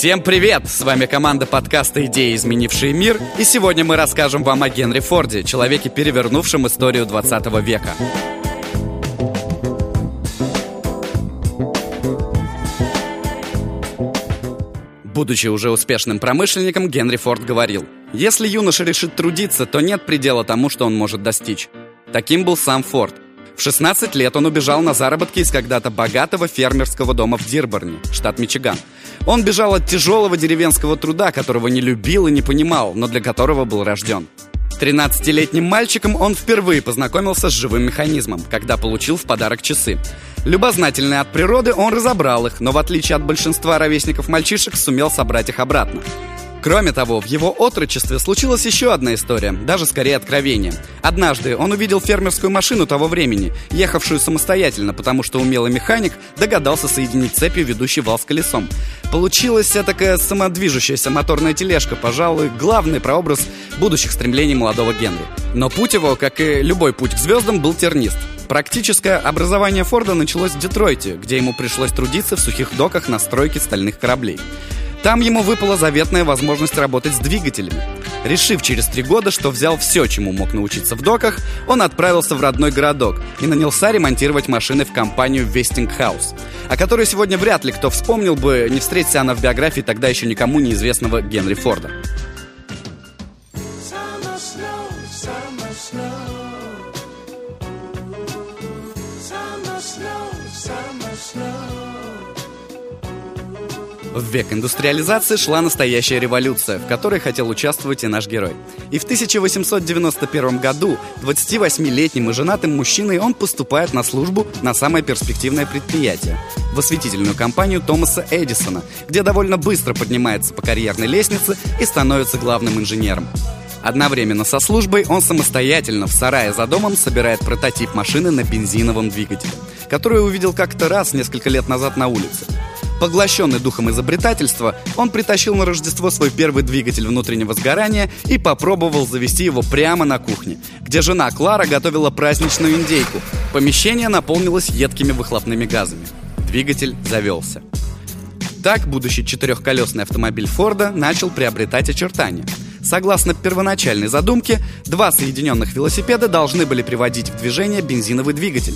Всем привет! С вами команда подкаста «Идеи, изменившие мир» И сегодня мы расскажем вам о Генри Форде, человеке, перевернувшем историю 20 века Будучи уже успешным промышленником, Генри Форд говорил «Если юноша решит трудиться, то нет предела тому, что он может достичь». Таким был сам Форд. В 16 лет он убежал на заработки из когда-то богатого фермерского дома в Дирборне, штат Мичиган. Он бежал от тяжелого деревенского труда, которого не любил и не понимал, но для которого был рожден. 13-летним мальчиком он впервые познакомился с живым механизмом, когда получил в подарок часы. Любознательный от природы, он разобрал их, но в отличие от большинства ровесников мальчишек, сумел собрать их обратно. Кроме того, в его отрочестве случилась еще одна история, даже скорее откровение. Однажды он увидел фермерскую машину того времени, ехавшую самостоятельно, потому что умелый механик догадался соединить цепью ведущий вал с колесом. Получилась такая самодвижущаяся моторная тележка, пожалуй, главный прообраз будущих стремлений молодого Генри. Но путь его, как и любой путь к звездам, был тернист. Практическое образование Форда началось в Детройте, где ему пришлось трудиться в сухих доках на стройке стальных кораблей. Там ему выпала заветная возможность работать с двигателями. Решив через три года, что взял все, чему мог научиться в доках, он отправился в родной городок и нанялся ремонтировать машины в компанию Westinghouse, о которой сегодня вряд ли кто вспомнил бы, не встретиться она в биографии тогда еще никому неизвестного Генри Форда. В век индустриализации шла настоящая революция, в которой хотел участвовать и наш герой. И в 1891 году 28-летним и женатым мужчиной он поступает на службу на самое перспективное предприятие – в осветительную компанию Томаса Эдисона, где довольно быстро поднимается по карьерной лестнице и становится главным инженером. Одновременно со службой он самостоятельно в сарае за домом собирает прототип машины на бензиновом двигателе, которую увидел как-то раз несколько лет назад на улице – Поглощенный духом изобретательства, он притащил на Рождество свой первый двигатель внутреннего сгорания и попробовал завести его прямо на кухне, где жена Клара готовила праздничную индейку. Помещение наполнилось едкими выхлопными газами. Двигатель завелся. Так будущий четырехколесный автомобиль Форда начал приобретать очертания. Согласно первоначальной задумке, два соединенных велосипеда должны были приводить в движение бензиновый двигатель.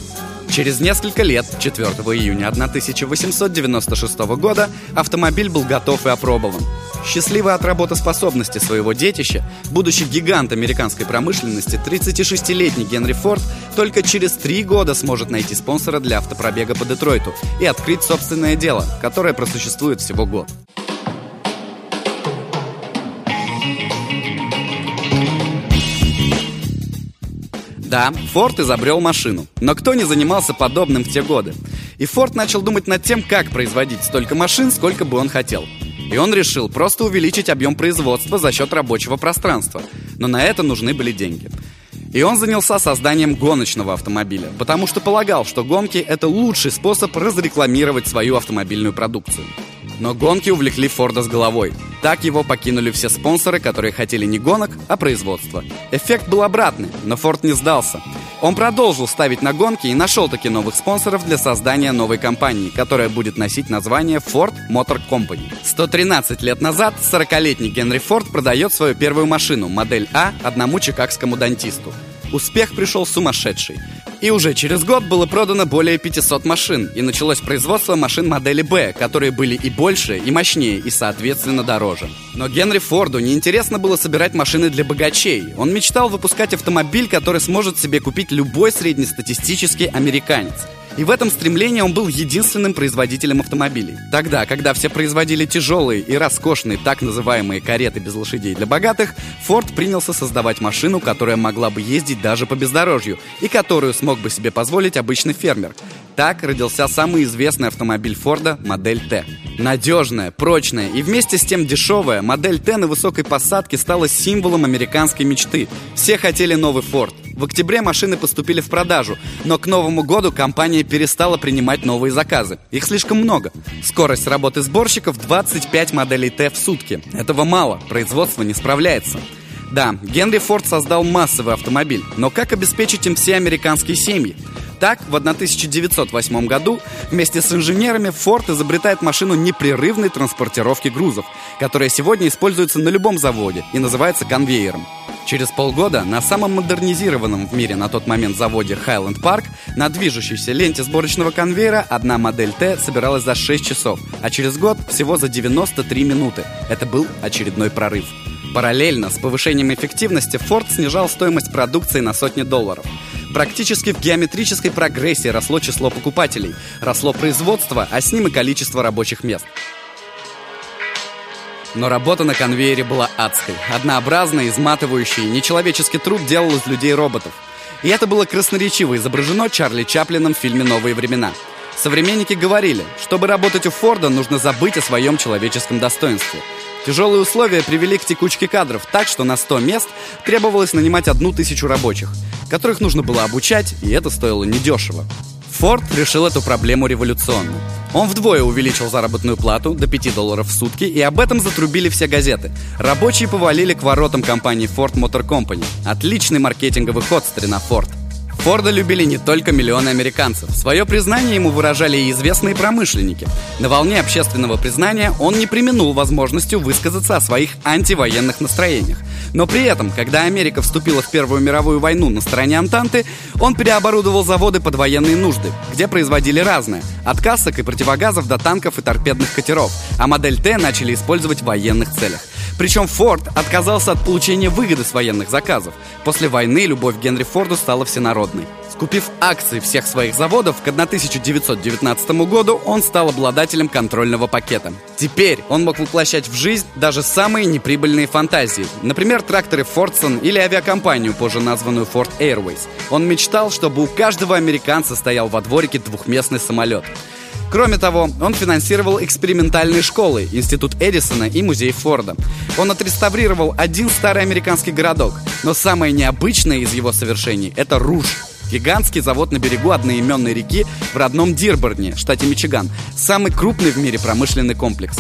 Через несколько лет, 4 июня 1896 года, автомобиль был готов и опробован. Счастливый от работоспособности своего детища, будущий гигант американской промышленности, 36-летний Генри Форд только через три года сможет найти спонсора для автопробега по Детройту и открыть собственное дело, которое просуществует всего год. Да, Форд изобрел машину. Но кто не занимался подобным в те годы? И Форд начал думать над тем, как производить столько машин, сколько бы он хотел. И он решил просто увеличить объем производства за счет рабочего пространства. Но на это нужны были деньги. И он занялся созданием гоночного автомобиля, потому что полагал, что гонки – это лучший способ разрекламировать свою автомобильную продукцию. Но гонки увлекли Форда с головой. Так его покинули все спонсоры, которые хотели не гонок, а производства. Эффект был обратный, но Форд не сдался. Он продолжил ставить на гонки и нашел таки новых спонсоров для создания новой компании, которая будет носить название Ford Motor Company. 113 лет назад 40-летний Генри Форд продает свою первую машину, модель А, одному чикагскому дантисту. Успех пришел сумасшедший. И уже через год было продано более 500 машин, и началось производство машин модели «Б», которые были и больше, и мощнее, и, соответственно, дороже. Но Генри Форду неинтересно было собирать машины для богачей. Он мечтал выпускать автомобиль, который сможет себе купить любой среднестатистический американец. И в этом стремлении он был единственным производителем автомобилей. Тогда, когда все производили тяжелые и роскошные так называемые кареты без лошадей для богатых, Форд принялся создавать машину, которая могла бы ездить даже по бездорожью и которую смог бы себе позволить обычный фермер. Так родился самый известный автомобиль Форда модель Т. Надежная, прочная и вместе с тем дешевая, модель Т на высокой посадке стала символом американской мечты. Все хотели новый Форд. В октябре машины поступили в продажу, но к Новому году компания перестала принимать новые заказы. Их слишком много. Скорость работы сборщиков 25 моделей Т в сутки. Этого мало, производство не справляется. Да, Генри Форд создал массовый автомобиль, но как обеспечить им все американские семьи? Так, в 1908 году вместе с инженерами Ford изобретает машину непрерывной транспортировки грузов, которая сегодня используется на любом заводе и называется конвейером. Через полгода на самом модернизированном в мире на тот момент заводе Highland Park на движущейся ленте сборочного конвейера одна модель Т собиралась за 6 часов, а через год всего за 93 минуты. Это был очередной прорыв. Параллельно с повышением эффективности Ford снижал стоимость продукции на сотни долларов. Практически в геометрической прогрессии росло число покупателей, росло производство, а с ним и количество рабочих мест. Но работа на конвейере была адской. Однообразной, изматывающей, нечеловеческий труд делал из людей роботов. И это было красноречиво изображено Чарли Чаплином в фильме «Новые времена». Современники говорили, чтобы работать у Форда, нужно забыть о своем человеческом достоинстве. Тяжелые условия привели к текучке кадров так, что на 100 мест требовалось нанимать одну тысячу рабочих, которых нужно было обучать, и это стоило недешево. Форд решил эту проблему революционно. Он вдвое увеличил заработную плату до 5 долларов в сутки, и об этом затрубили все газеты. Рабочие повалили к воротам компании Ford Motor Company. Отличный маркетинговый ход, старина Ford. Форда любили не только миллионы американцев. Свое признание ему выражали и известные промышленники. На волне общественного признания он не применул возможностью высказаться о своих антивоенных настроениях. Но при этом, когда Америка вступила в Первую мировую войну на стороне Антанты, он переоборудовал заводы под военные нужды, где производили разное – от касок и противогазов до танков и торпедных катеров, а модель Т начали использовать в военных целях. Причем Форд отказался от получения выгоды с военных заказов. После войны любовь к Генри Форду стала всенародной. Скупив акции всех своих заводов, к 1919 году он стал обладателем контрольного пакета. Теперь он мог воплощать в жизнь даже самые неприбыльные фантазии. Например, тракторы Фордсон или авиакомпанию, позже названную Ford Airways. Он мечтал, чтобы у каждого американца стоял во дворике двухместный самолет. Кроме того, он финансировал экспериментальные школы, Институт Эдисона и Музей Форда. Он отреставрировал один старый американский городок, но самое необычное из его совершений – это Руж. Гигантский завод на берегу одноименной реки в родном Дирборне, штате Мичиган. Самый крупный в мире промышленный комплекс.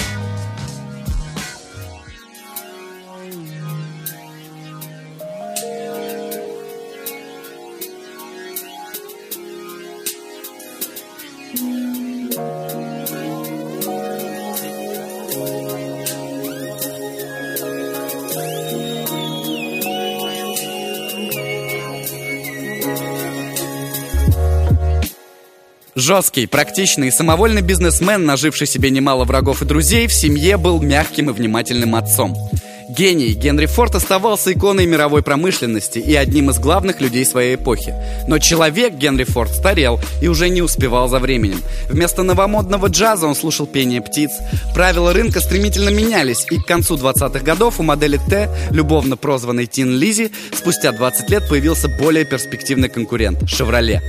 Жесткий, практичный и самовольный бизнесмен, наживший себе немало врагов и друзей, в семье был мягким и внимательным отцом. Гений Генри Форд оставался иконой мировой промышленности и одним из главных людей своей эпохи. Но человек Генри Форд старел и уже не успевал за временем. Вместо новомодного джаза он слушал пение птиц. Правила рынка стремительно менялись, и к концу 20-х годов у модели Т, любовно прозванной Тин Лизи, спустя 20 лет появился более перспективный конкурент – «Шевроле».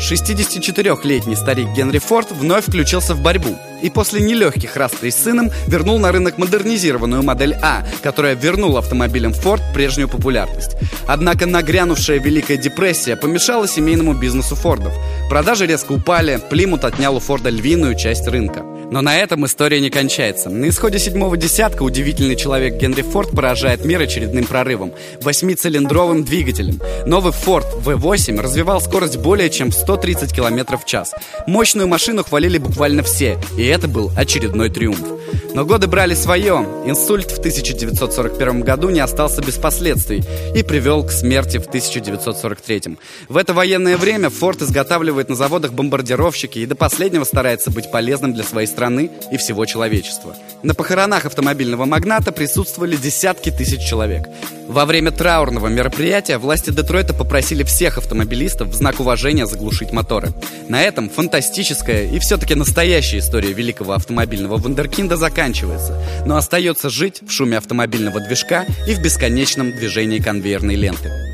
64-летний старик Генри Форд вновь включился в борьбу и после нелегких расприй с сыном вернул на рынок модернизированную модель А, которая вернула автомобилям Ford прежнюю популярность. Однако нагрянувшая Великая депрессия помешала семейному бизнесу Фордов. Продажи резко упали, Плимут отнял у Форда львиную часть рынка. Но на этом история не кончается. На исходе седьмого десятка удивительный человек Генри Форд поражает мир очередным прорывом – восьмицилиндровым двигателем. Новый Ford V8 развивал скорость более чем 130 км в час. Мощную машину хвалили буквально все, и это был очередной триумф. Но годы брали свое. Инсульт в 1941 году не остался без последствий и привел к смерти в 1943. В это военное время Форд изготавливает на заводах бомбардировщики и до последнего старается быть полезным для своей страны и всего человечества. На похоронах автомобильного магната присутствовали десятки тысяч человек. Во время траурного мероприятия власти Детройта попросили всех автомобилистов в знак уважения заглушить моторы. На этом фантастическая и все-таки настоящая история великого автомобильного вундеркинда заканчивается, но остается жить в шуме автомобильного движка и в бесконечном движении конвейерной ленты.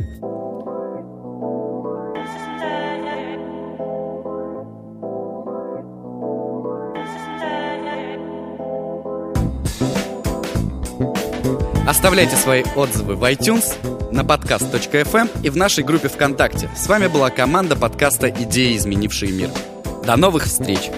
Оставляйте свои отзывы в iTunes, на подкаст.fm и в нашей группе ВКонтакте. С вами была команда подкаста «Идеи, изменившие мир». До новых встреч!